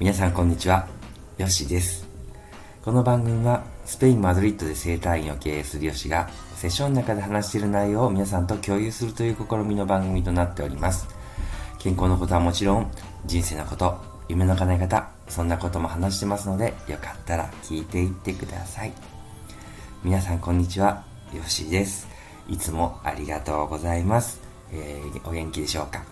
皆さんこんにちは、ヨッシです。この番組はスペイン・マドリッドで生態院を経営するヨシがセッションの中で話している内容を皆さんと共有するという試みの番組となっております。健康のことはもちろん、人生のこと、夢の叶え方、そんなことも話してますので、よかったら聞いていってください。皆さんこんにちは、ヨシです。いつもありがとうございます。えー、お元気でしょうか？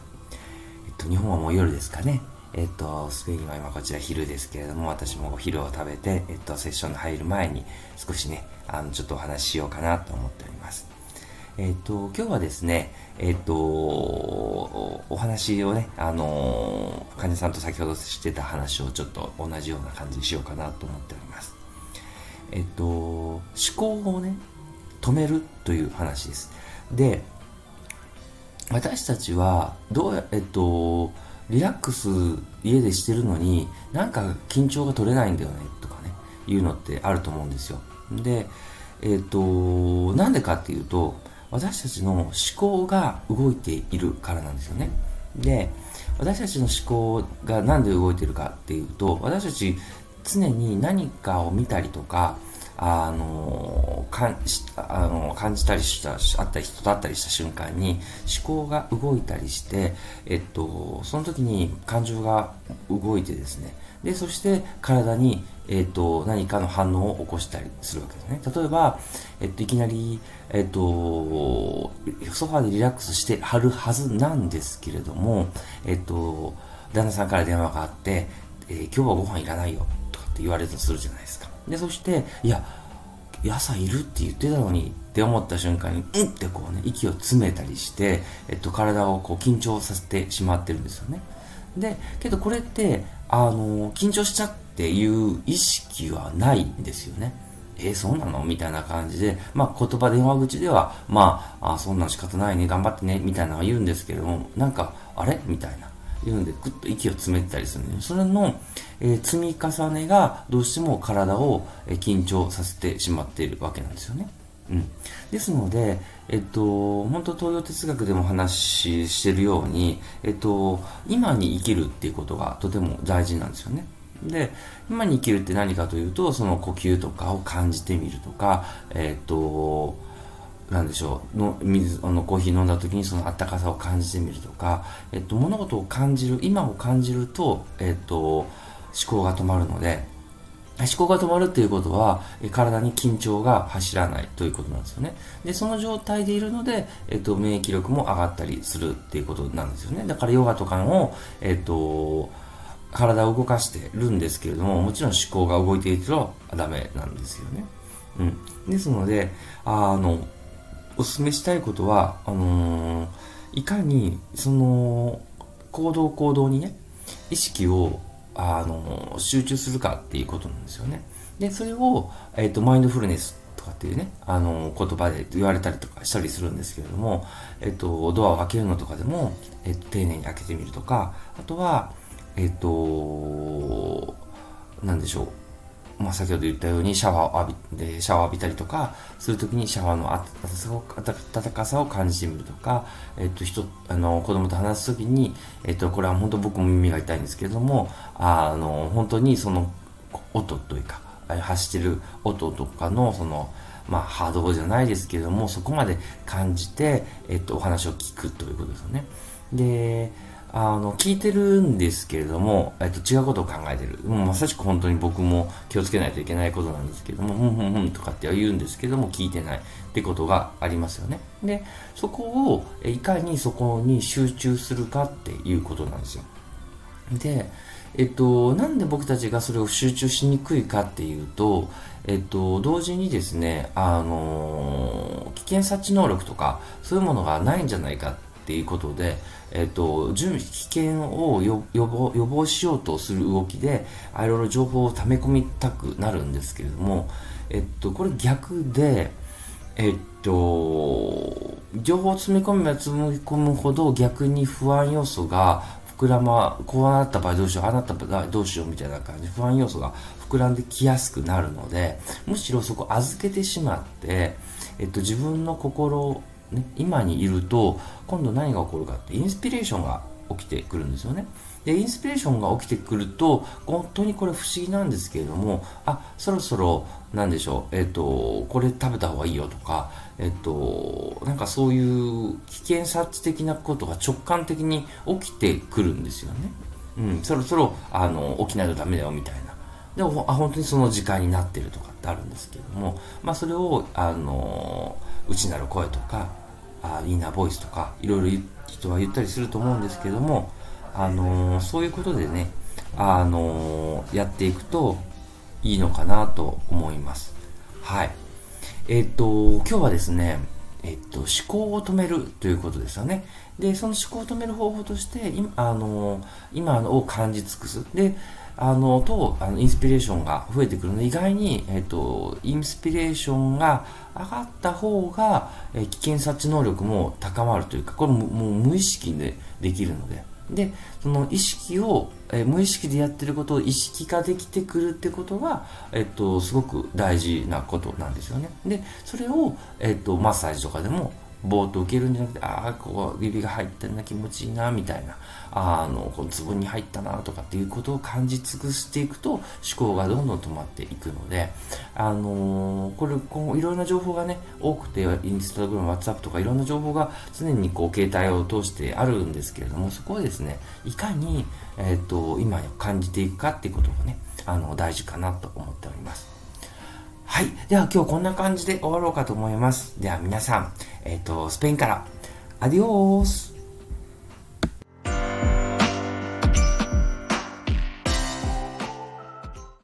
えっと、日本はもう夜ですかね。えっと、スペインは今こちら昼ですけれども、私もお昼を食べて、えっと、セッションに入る前に少しね、あの、ちょっとお話ししようかなと思っております。えっと、今日はですね、えっと、お話をね、あの、患者さんと先ほどしてた話をちょっと同じような感じにしようかなと思っております。えっと、思考をね、止めるという話です。で、私たちは、どうや、えっと、リラックス家でしてるのになんか緊張が取れないんだよねとかねいうのってあると思うんですよ。でえっ、となんでかっていうと私たちの思考が動いているからなんですよね。で私たちの思考がなんで動いてるかっていうと私たち常に何かを見たりとかあのかんあの感じたりしたあったり人と会ったりした瞬間に思考が動いたりして、えっと、その時に感情が動いてですね。でそして体に、えっと、何かの反応を起こしたりするわけですね。例えば、えっと、いきなり、えっと、ソファーでリラックスしてはるはずなんですけれども、えっと、旦那さんから電話があって、えー今日はご飯いらないよとかって言われるとするじゃないですか。で、そして、いや、野菜いる？って言ってたのにって思った瞬間に、うんってこうね、息を詰めたりして、えっと、体をこう緊張させてしまってるんですよね。で、けどこれって、あの、緊張しちゃっていう意識はないんですよね。えー、そうなの？みたいな感じで、まあ、言葉電話口では、まあ、あそんなん仕方ないね、頑張ってね、みたいなのは言うんですけれども、なんか、あれ？みたいな。言うんで、ぐっと息を詰めてたりするんで、それの、えー積み重ねがどうしても体を、え緊張させてしまっているわけなんですよね。うん。ですので、えっと、本当東洋哲学でも話ししてるように、えっと、今に生きるっていうことがとても大事なんですよね。で、今に生きるって何かというと、その呼吸とかを感じてみるとか、えっと、なんでしょう。の水あのコーヒー飲んだ時にそのあったかさを感じてみるとか、えっと、物事を感じる今を感じると、えっと、思考が止まるので思考が止まるっていうことは体に緊張が走らないということなんですよね。でその状態でいるので、えっと、免疫力も上がったりするっていうことなんですよね。だからヨガとかの、えっと、体を動かしてるんですけれどももちろん思考が動いているとダメなんですよね。うん、ですのであのお勧めしたいことはあのーいかにその行動行動にね意識をあの集中するかっていうことなんですよね。でそれを、えっとマインドフルネスとかっていうねあの言葉で言われたりとかしたりするんですけれども、えっとドアを開けるのとかでも、えっと丁寧に開けてみるとかあとはえっとなんでしょうまあ、先ほど言ったようにシャワーを浴びでシャワー浴びたりとかするときにシャワーのあたさを温かさを感じてみるとか、えっと、人あの子供と話すときに、えっと、これは本当僕も耳が痛いんですけれどもあの本当にその音というか発してる音とかのそのまあ、波動じゃないですけれどもそこまで感じて、えっと、お話を聞くということですよね。であの聞いてるんですけれども、えっと、違うことを考えてる、もうまさしく本当に僕も気をつけないといけないことなんですけれども、ふんふんふんとかって言うんですけども、聞いてないってことがありますよね。で、そこをいかにそこに集中するかっていうことなんですよ。で、えっと、なんで僕たちがそれを集中しにくいかっていうと、えっと、同時にですね、あの、危険察知能力とか、そういうものがないんじゃないかってていうことで、えっと、準、危険を予防予防しようとする動きで、いろいろ情報を溜め込みたくなるんですけれども、えっと、これ逆で、えっと、情報を詰め込めば詰め込むほど逆に不安要素が膨らま、こうなった場合どうしよう、ああなった場合どうしようみたいな感じで不安要素が膨らんできやすくなるので、むしろそこ預けてしまって、えっと、自分の心、ね、今にいると、今度何が起こるかって、インスピレーションが起きてくるんですよね。で、インスピレーションが起きてくると、本当にこれ不思議なんですけれども、あ、そろそろ、なんでしょう、えっ、と、これ食べた方がいいよとか、えっ、と、なんかそういう危険察知的なことが直感的に起きてくるんですよね。うん、そろそろ、あの、起きないとダメだよみたいな。でも、あ、本当にその時間になってるとかってあるんですけども、まあそれを、あの、内なる声とか、あインナーボイスとか、いろいろ人は言ったりすると思うんですけども、あのー、そういうことでね、あのー、やっていくといいのかなと思います。はい。えっ、と、今日はですね、えっと、思考を止めるということですよね。で、その思考を止める方法として、今、あの、今を感じ尽くす。で、あの、と、あの、インスピレーションが増えてくるので、意外に、えっと、インスピレーションが上がった方が、え危険察知能力も高まるというか、これももう無意識でできるので。で、その意識を、え無意識でやってることを意識化できてくるってことが、えっと、すごく大事なことなんですよね。で、それを、えっと、マッサージとかでも、ぼーっと受けるんじゃなくて、ああ、こう、指が入ってんな気持ちいいな、みたいな、あの、このツボに入ったな、とかっていうことを感じ尽くしていくと、思考がどんどん止まっていくので、あのー、これ、こう、いろんな情報がね、多くて、インスタグラム、ワッツアップとかいろんな情報が常にこう、携帯を通してあるんですけれども、そこをですね、いかに、えっ、ー、と、今感じていくかっていうことがね、あの、大事かなと思っております。はい。では今日こんな感じで終わろうかと思います。では皆さん、えっ、ー、と、スペインから、アディオース